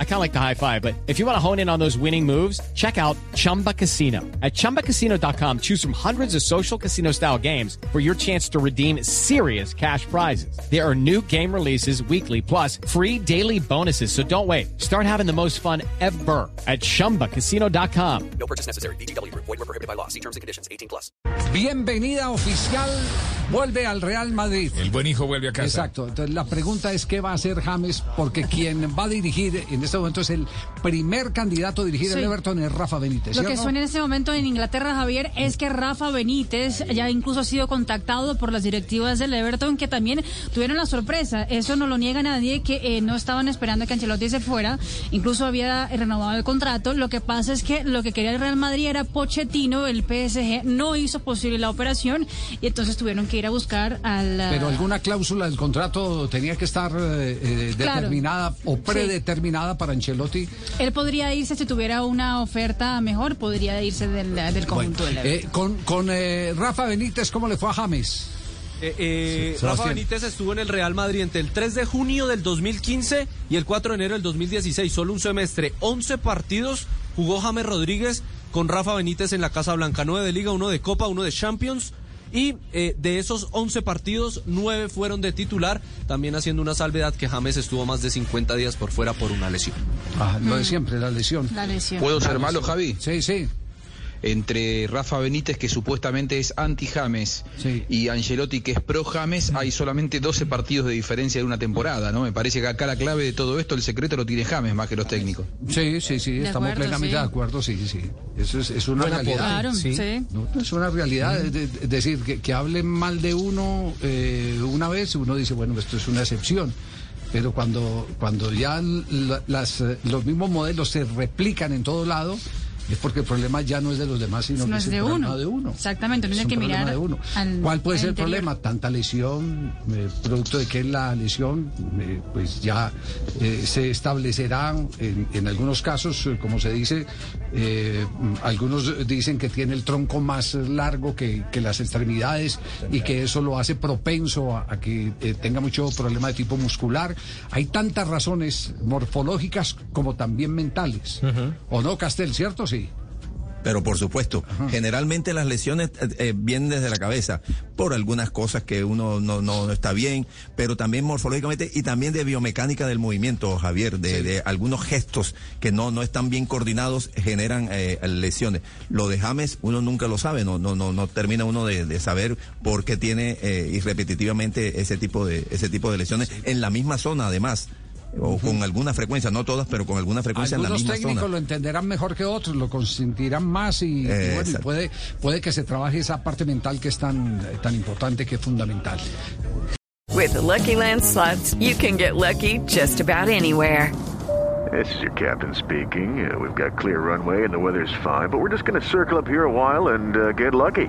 I kind of like the high five, but if you want to hone in on those winning moves, check out Chumba Casino. At ChumbaCasino.com, choose from hundreds of social casino style games for your chance to redeem serious cash prizes. There are new game releases weekly, plus free daily bonuses. So don't wait. Start having the most fun ever at ChumbaCasino.com. No purchase necessary. BGW. Void were prohibited by law. See terms and conditions. 18 plus. Bienvenida oficial, vuelve al Real Madrid. El buen hijo vuelve a casa. Exacto. Entonces la pregunta es qué va a hacer James, porque quien va a dirigir en este momento es el primer candidato a dirigir el. Everton es Rafa Benítez. Lo ¿sí o que no? suena en este momento en Inglaterra, Javier, es que Rafa Benítez ya incluso ha sido contactado por las directivas del Everton, que también tuvieron la sorpresa. Eso no lo niega nadie, que eh, no estaban esperando que Ancelotti se fuera. Incluso había renovado el contrato. Lo que pasa es que lo que quería el Real Madrid era Pochettino, el PSG no hizo posible la operación y entonces tuvieron que ir a buscar al... Pero alguna cláusula del contrato tenía que estar eh, eh, Claro. determinada o predeterminada para Ancelotti. Él podría irse si tuviera una oferta mejor, podría irse del, del conjunto del Everton. Eh, con con eh, Rafa Benítez, ¿cómo le fue a James? Eh, eh, Sí, Rafa. Benítez estuvo en el Real Madrid entre el 3 de junio del 2015 y el 4 de enero del 2016, solo un semestre, 11 partidos jugó James Rodríguez con Rafa Benítez en la Casa Blanca, 9 de Liga, uno de Copa, uno de Champions. Y eh, de esos 11 partidos, 9 fueron de titular, también haciendo una salvedad que James estuvo más de 50 días por fuera por una lesión. Ah, lo de siempre, la lesión. La lesión. ¿Puedo ser malo, Javi? Sí, sí. Entre Rafa Benítez, que supuestamente es anti-James, Sí. y Angelotti, que es pro-James, hay solamente 12 partidos de diferencia de una temporada, ¿no? Me parece que acá la clave de todo esto, el secreto lo tiene James más que los técnicos. Sí, sí, sí, De estamos acuerdo, plenamente sí. de acuerdo, sí, sí. Eso es, es una realidad. Claro, sí. No, es una realidad, es de- es decir, que, que hablen mal de uno eh, una vez, uno dice, bueno, esto es una excepción. Pero cuando, cuando ya la- las, los mismos modelos se replican en todo lado, es porque el problema ya no es de los demás, sino No que es es de el problema uno. de uno. Exactamente, uno Es tiene que mirar de uno. al- ¿Cuál puede ser el interior. problema? Tanta lesión, eh, producto de que la lesión, eh, pues ya eh, se establecerá en, en algunos casos, eh, como se dice, algunos dicen que tiene el tronco más largo que, que las extremidades y que eso lo hace propenso a, a que eh, tenga mucho problema de tipo muscular. Hay tantas razones morfológicas como también mentales. ¿O no, Castel, cierto? Sí. Pero por supuesto, generalmente las lesiones eh, eh, vienen desde la cabeza por algunas cosas que uno no, no, no está bien, pero también morfológicamente y también de biomecánica del movimiento, Javier, de, de algunos gestos que no, no están bien coordinados generan eh, lesiones. Lo de James uno nunca lo sabe, no, no, no, no termina uno de, de saber por qué tiene eh, y repetitivamente ese tipo de, ese tipo de lesiones en la misma zona además. O con alguna frecuencia, no todas, pero con alguna frecuencia en la Algunos misma técnicos zona. lo entenderán mejor que otros, lo consentirán más y, y Eh, bueno, y puede, puede que se trabaje esa parte mental que es tan, tan importante, que es fundamental. With the Lucky Land slots, you can get lucky just about anywhere. This is your captain speaking. Uh, we've got clear runway and the weather's fine, but we're just going to circle up here a while and uh, get lucky.